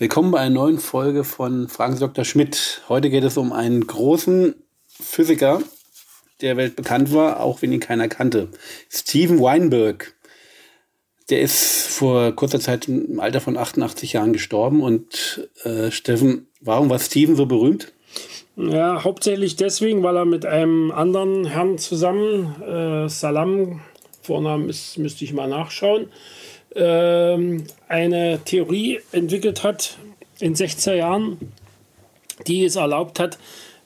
Willkommen bei einer neuen Folge von Fragen Sie Dr. Schmidt. Heute geht es um einen großen Physiker, der weltbekannt war, auch wenn ihn keiner kannte. Steven Weinberg. Der ist vor kurzer Zeit im Alter von 88 Jahren gestorben. Und äh, Steffen, warum war Steven so berühmt? Ja, hauptsächlich deswegen, weil er mit einem anderen Herrn zusammen, äh, Salam, Vornamen ist, müsste ich mal nachschauen, ähm, eine Theorie entwickelt hat in 16 Jahren, die es erlaubt hat,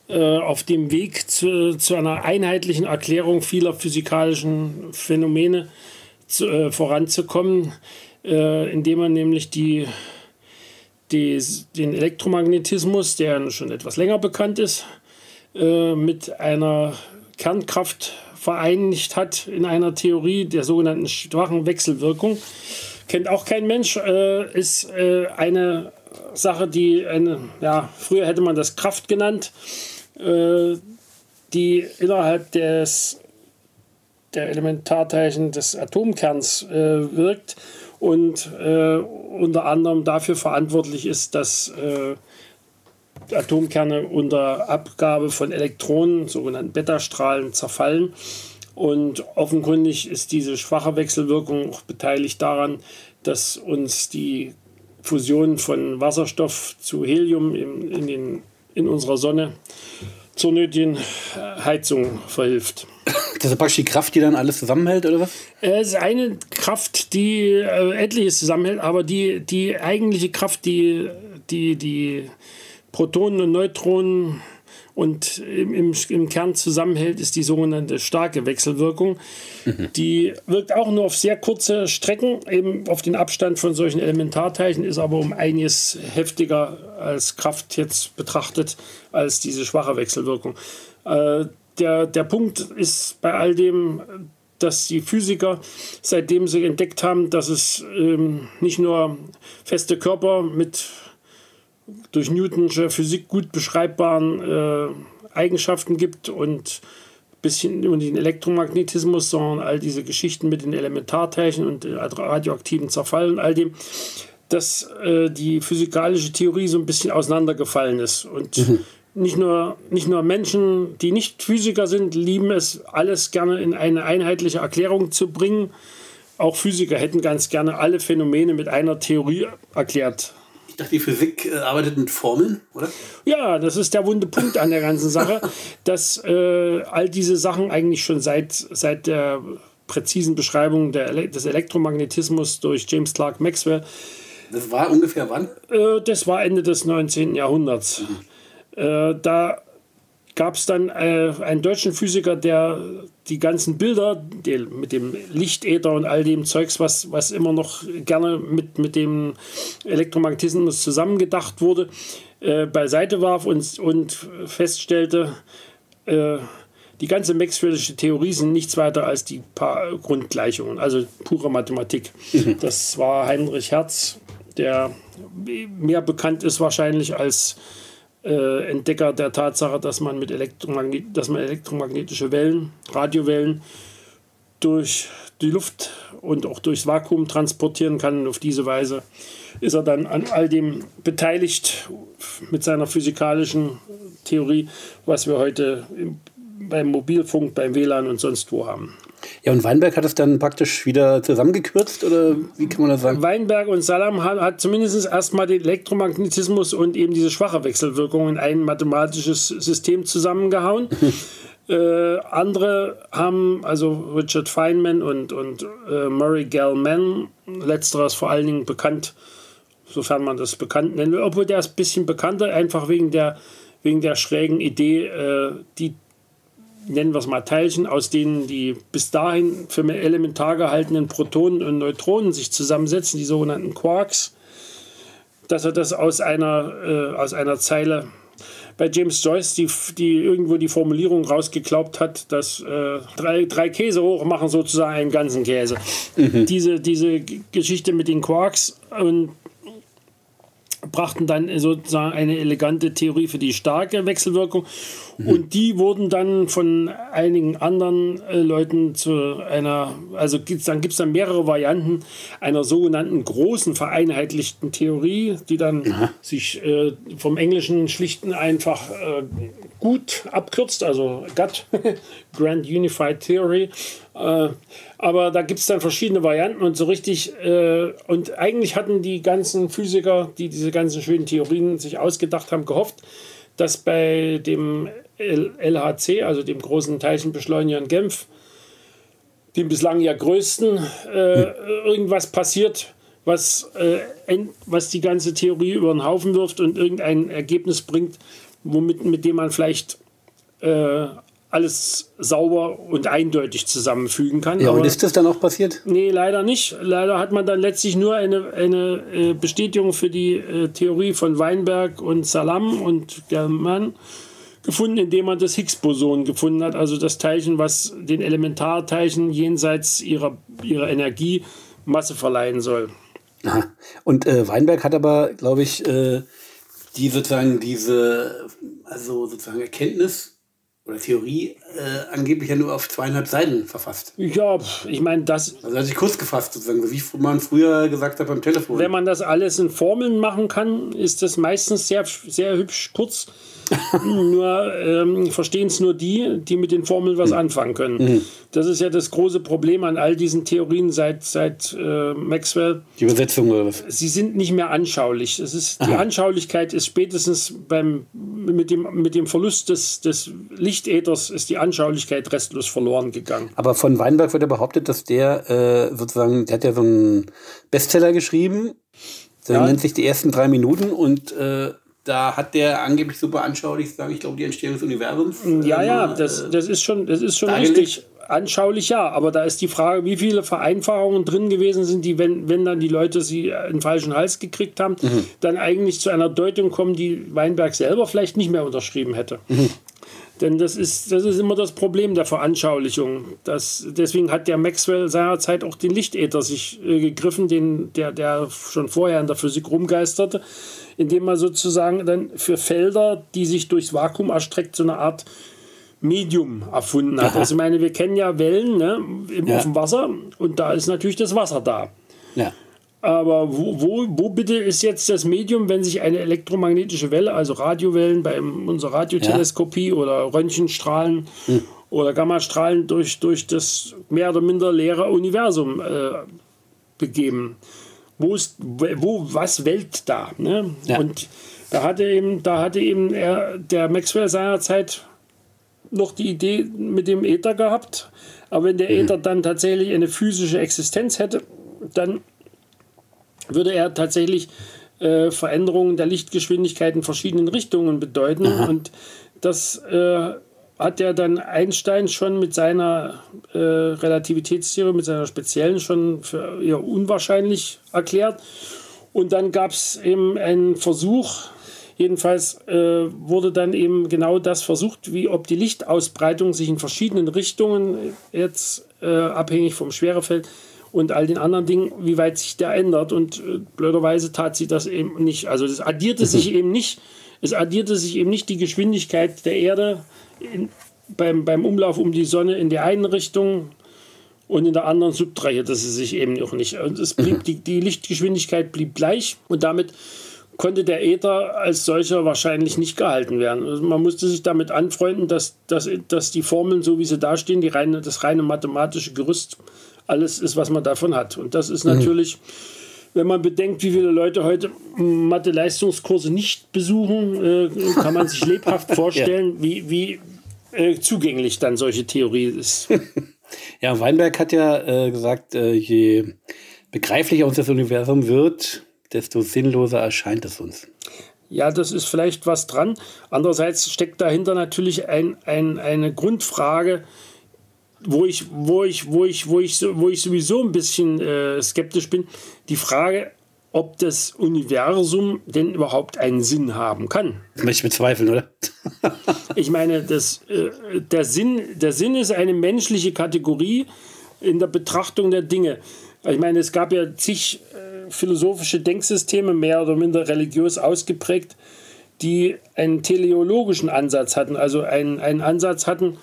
äh, auf dem Weg zu, zu, einer einheitlichen Erklärung vieler physikalischen Phänomene zu, äh, voranzukommen, äh, indem man nämlich die, die, den Elektromagnetismus, der schon etwas länger bekannt ist, äh, mit einer Kernkraft vereinigt hat in einer Theorie der sogenannten schwachen Wechselwirkung. Kennt auch kein Mensch, äh, ist äh, eine Sache, die eine, ja, früher hätte man das Kraft genannt, äh, die innerhalb des, der Elementarteilchen des Atomkerns äh, wirkt und äh, unter anderem dafür verantwortlich ist, dass äh, Atomkerne unter Abgabe von Elektronen, sogenannten Beta-Strahlen, zerfallen. Und offenkundig ist diese schwache Wechselwirkung auch beteiligt daran, dass uns die Fusion von Wasserstoff zu Helium in, in, den, in unserer Sonne zur nötigen Heizung verhilft. Das ist praktisch die Kraft, die dann alles zusammenhält, oder was? Es ist eine Kraft, die äh, etliches zusammenhält, aber die, die eigentliche Kraft, die, die, die Protonen und Neutronen und im, im, im, Kern zusammenhält, ist die sogenannte starke Wechselwirkung. Mhm. Die wirkt auch nur auf sehr kurze Strecken, eben auf den Abstand von solchen Elementarteilchen, ist aber um einiges heftiger als Kraft jetzt betrachtet als diese schwache Wechselwirkung. Äh, der, der Punkt ist bei all dem, dass die Physiker, seitdem sie entdeckt haben, dass es ähm, nicht nur feste Körper mit durch Newtonsche Physik gut beschreibbaren äh, Eigenschaften gibt und bisschen über den Elektromagnetismus, sondern all diese Geschichten mit den Elementarteilchen und radioaktiven Zerfall und all dem, dass äh, die physikalische Theorie so ein bisschen auseinandergefallen ist. Und mhm. nicht, nur, nicht nur Menschen, die nicht Physiker sind, lieben es, alles gerne in eine einheitliche Erklärung zu bringen. Auch Physiker hätten ganz gerne alle Phänomene mit einer Theorie erklärt ich dachte, die Physik äh, arbeitet mit Formeln, oder? Ja, das ist der wunde Punkt an der ganzen Sache, dass äh, all diese Sachen eigentlich schon seit, seit der präzisen Beschreibung der, des Elektromagnetismus durch James Clark Maxwell. Das war ungefähr wann? Äh, das war Ende des 19. Jahrhunderts. Mhm. Äh, da gab es dann äh, einen deutschen Physiker, der die ganzen Bilder die, mit dem Lichtäther und all dem Zeugs, was, was immer noch gerne mit, mit dem Elektromagnetismus zusammengedacht wurde, äh, beiseite warf und, und feststellte, äh, die ganze Maxwell'sche Theorie sind nichts weiter als die paar Grundgleichungen, also pure Mathematik. Mhm. Das war Heinrich Hertz, der mehr bekannt ist wahrscheinlich als äh, Entdecker der Tatsache, dass man mit Elektromagnet dass man elektromagnetische Wellen, Radiowellen durch die Luft und auch durchs Vakuum transportieren kann. Und auf diese Weise ist er dann an all dem beteiligt mit seiner physikalischen Theorie, was wir heute beim Mobilfunk, beim WLAN und sonst wo haben. Ja, und Weinberg hat es dann praktisch wieder zusammengekürzt oder wie kann man das sagen? Weinberg und Salam hat, hat zumindest erstmal den Elektromagnetismus und eben diese schwache Wechselwirkung in ein mathematisches System zusammengehauen. äh, andere haben, also Richard Feynman und, und äh, Murray Gell-Mann, letzteres vor allen Dingen bekannt, sofern man das bekannt nennen will, obwohl der ist ein bisschen bekannter, einfach wegen der, wegen der schrägen Idee, äh, die nennen wir es mal Teilchen, aus denen die bis dahin für elementar gehaltenen Protonen und Neutronen sich zusammensetzen, die sogenannten Quarks, dass er das aus einer, äh, aus einer Zeile bei James Joyce, die, die irgendwo die Formulierung rausgeglaubt hat, dass äh, drei, drei Käse hoch machen sozusagen einen ganzen Käse. Mhm. Diese, diese Geschichte mit den Quarks und brachten dann sozusagen eine elegante Theorie für die starke Wechselwirkung. Mhm. Und die wurden dann von einigen anderen äh, Leuten zu einer, also gibt's, dann gibt es dann mehrere Varianten einer sogenannten großen vereinheitlichten Theorie, die dann Aha. sich äh, vom Englischen schlichten einfach äh, gut abkürzt, also GUT, Grand Unified Theory. Äh, aber da gibt es dann verschiedene Varianten und so richtig, äh, und eigentlich hatten die ganzen Physiker, die diese ganzen schönen Theorien sich ausgedacht haben, gehofft, dass bei dem LHC, also dem großen Teilchenbeschleuniger in Genf, dem bislang ja größten, äh, hm. irgendwas passiert, was, äh, was die ganze Theorie über den Haufen wirft und irgendein Ergebnis bringt, womit, mit dem man vielleicht äh, alles sauber und eindeutig zusammenfügen kann. Ja, Aber, und ist das dann auch passiert? Nee, leider nicht. Leider hat man dann letztlich nur eine, eine äh, Bestätigung für die äh, Theorie von Weinberg und Salam und German gefunden, indem man das Higgs-Boson gefunden hat, also das Teilchen, was den Elementarteilchen jenseits ihrer, ihrer Energie Masse verleihen soll. Aha. Und äh, Weinberg hat aber, glaube ich, äh, die sozusagen diese, also sozusagen Erkenntnis oder Theorie äh, angeblich ja nur auf zweieinhalb Seiten verfasst. Ja, ich meine, das. Also hat sich kurz gefasst, sozusagen, wie man früher gesagt hat beim Telefon. Wenn man das alles in Formeln machen kann, ist das meistens sehr, sehr hübsch kurz. nur ähm, verstehen es nur die, die mit den Formeln was mhm. anfangen können. Mhm. Das ist ja das große Problem an all diesen Theorien seit, seit äh, Maxwell. Die Übersetzung oder was? Sie sind nicht mehr anschaulich. Es ist, die Anschaulichkeit ist spätestens beim, mit, dem, mit dem Verlust des, des Lichtäthers ist die Anschaulichkeit restlos verloren gegangen. Aber von Weinberg wird ja behauptet, dass der äh, sozusagen, der hat ja so einen Bestseller geschrieben. Der ja. nennt sich die ersten drei Minuten und äh, da hat der angeblich super anschaulich, sage ich glaube, die Entstehung des Universums. Ja, äh, ja, das, das ist schon, das ist schon richtig. Anschaulich ja, aber da ist die Frage, wie viele Vereinfachungen drin gewesen sind, die, wenn, wenn dann die Leute sie in den falschen Hals gekriegt haben, mhm. dann eigentlich zu einer Deutung kommen, die Weinberg selber vielleicht nicht mehr unterschrieben hätte. Mhm. Denn das ist, das ist immer das Problem der Veranschaulichung. Das, deswegen hat der Maxwell seinerzeit auch den Lichtäther sich äh, gegriffen, den, der, der schon vorher in der Physik rumgeisterte indem man sozusagen dann für Felder, die sich durchs Vakuum erstreckt, so eine Art Medium erfunden hat. Aha. Also ich meine, wir kennen ja Wellen ne, im, ja. auf dem Wasser und da ist natürlich das Wasser da. Ja. Aber wo, wo, wo bitte ist jetzt das Medium, wenn sich eine elektromagnetische Welle, also Radiowellen bei unserer Radioteleskopie ja. oder Röntgenstrahlen hm. oder Gammastrahlen durch, durch das mehr oder minder leere Universum äh, begeben? wo ist, wo, was Welt da. Ne? Ja. Und da hatte eben, da hatte eben er, der Maxwell seinerzeit noch die Idee mit dem Äther gehabt. Aber wenn der mhm. Äther dann tatsächlich eine physische Existenz hätte, dann würde er tatsächlich äh, Veränderungen der Lichtgeschwindigkeit in verschiedenen Richtungen bedeuten. Aha. Und das äh, hat ja dann Einstein schon mit seiner äh, Relativitätstheorie, mit seiner speziellen schon für eher unwahrscheinlich erklärt. Und dann gab es eben einen Versuch, jedenfalls äh, wurde dann eben genau das versucht, wie ob die Lichtausbreitung sich in verschiedenen Richtungen jetzt äh, abhängig vom Schwerefeld und all den anderen Dingen, wie weit sich der ändert. Und äh, blöderweise tat sie das eben nicht. Also das addierte sich eben nicht. Es addierte sich eben nicht die Geschwindigkeit der Erde in, beim, beim Umlauf um die Sonne in der einen Richtung und in der anderen subtrahierte sie sich eben auch nicht. Und es blieb, mhm. die, die Lichtgeschwindigkeit blieb gleich und damit konnte der Äther als solcher wahrscheinlich nicht gehalten werden. Also man musste sich damit anfreunden, dass, dass, dass die Formeln, so wie sie dastehen, die reine, das reine mathematische Gerüst, alles ist, was man davon hat. Und das ist mhm. natürlich, wenn man bedenkt, wie viele Leute heute Mathe-Leistungskurse nicht besuchen, äh, kann man sich lebhaft vorstellen, ja. wie, wie äh, zugänglich dann solche Theorie ist. ja, Weinberg hat ja äh, gesagt, äh, je begreiflicher uns das Universum wird, desto sinnloser erscheint es uns. Ja, das ist vielleicht was dran. Andererseits steckt dahinter natürlich ein, ein, eine Grundfrage, wo ich, wo ich, wo ich, wo ich, wo ich sowieso ein bisschen äh, skeptisch bin. Die Frage, ob das Universum denn überhaupt einen Sinn haben kann. Das möchte ich bezweifeln, oder? ich meine, das, äh, der, Sinn, der Sinn ist eine menschliche Kategorie in der Betrachtung der Dinge. Ich meine, es gab ja zig philosophische Denksysteme, mehr oder minder religiös ausgeprägt, die einen teleologischen Ansatz hatten, also einen, einen Ansatz hatten,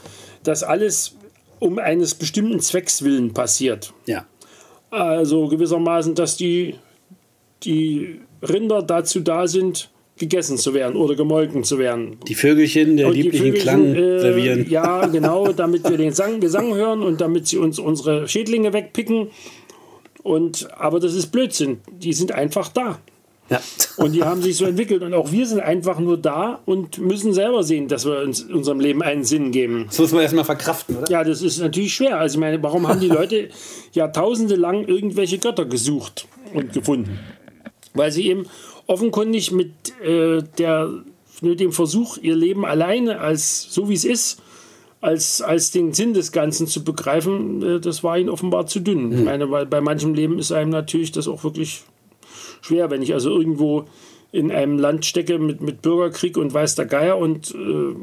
dass alles um eines bestimmten Zwecks willen passiert. Ja. Also gewissermaßen, dass die, die Rinder dazu da sind, gegessen zu werden oder gemolken zu werden. Die Vögelchen, der Und lieblichen Vögelchen, Klang äh, servieren. Ja, genau, damit wir den Sang, Gesang hören und damit sie uns unsere Schädlinge wegpicken. Und, aber das ist Blödsinn. Die sind einfach da. Ja. Und die haben sich so entwickelt. Und auch wir sind einfach nur da und müssen selber sehen, dass wir uns unserem Leben einen Sinn geben. Das muss man erstmal verkraften, oder? Ja, das ist natürlich schwer. Also ich meine, warum haben die Leute jahrtausende lang irgendwelche Götter gesucht und gefunden? Weil sie eben offenkundig mit, äh, der, mit dem Versuch, ihr Leben alleine als so wie es ist, als, als den Sinn des Ganzen zu begreifen, äh, das war ihnen offenbar zu dünn. Ich meine, weil bei manchem Leben ist einem natürlich das auch wirklich schwer, wenn ich also irgendwo in einem Land stecke mit, mit Bürgerkrieg und weiß der Geier und äh,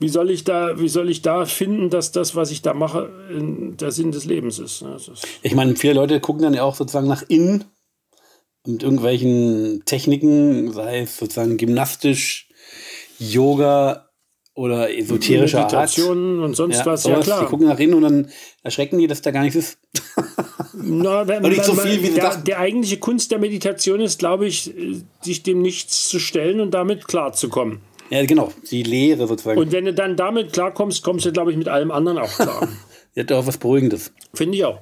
wie soll ich da, wie soll ich da finden, dass das, was ich da mache, in der Sinn des Lebens ist. ne? Ist Ich meine, viele Leute gucken dann ja auch sozusagen nach innen mit irgendwelchen Techniken, sei es sozusagen gymnastisch, Yoga oder esoterischer Art. Meditationen und sonst Ja, was, ja sowas. klar. Die gucken nach innen und dann erschrecken die, dass da gar nichts ist. Na, wenn, nicht so viel, wie der, der eigentliche Kunst der Meditation ist, glaube ich, äh, sich dem Nichts zu stellen und damit klarzukommen. Ja, genau, die Lehre sozusagen. Und wenn du dann damit klarkommst, kommst du, glaube ich, mit allem anderen auch klar. hat auch was Beruhigendes. Finde ich auch.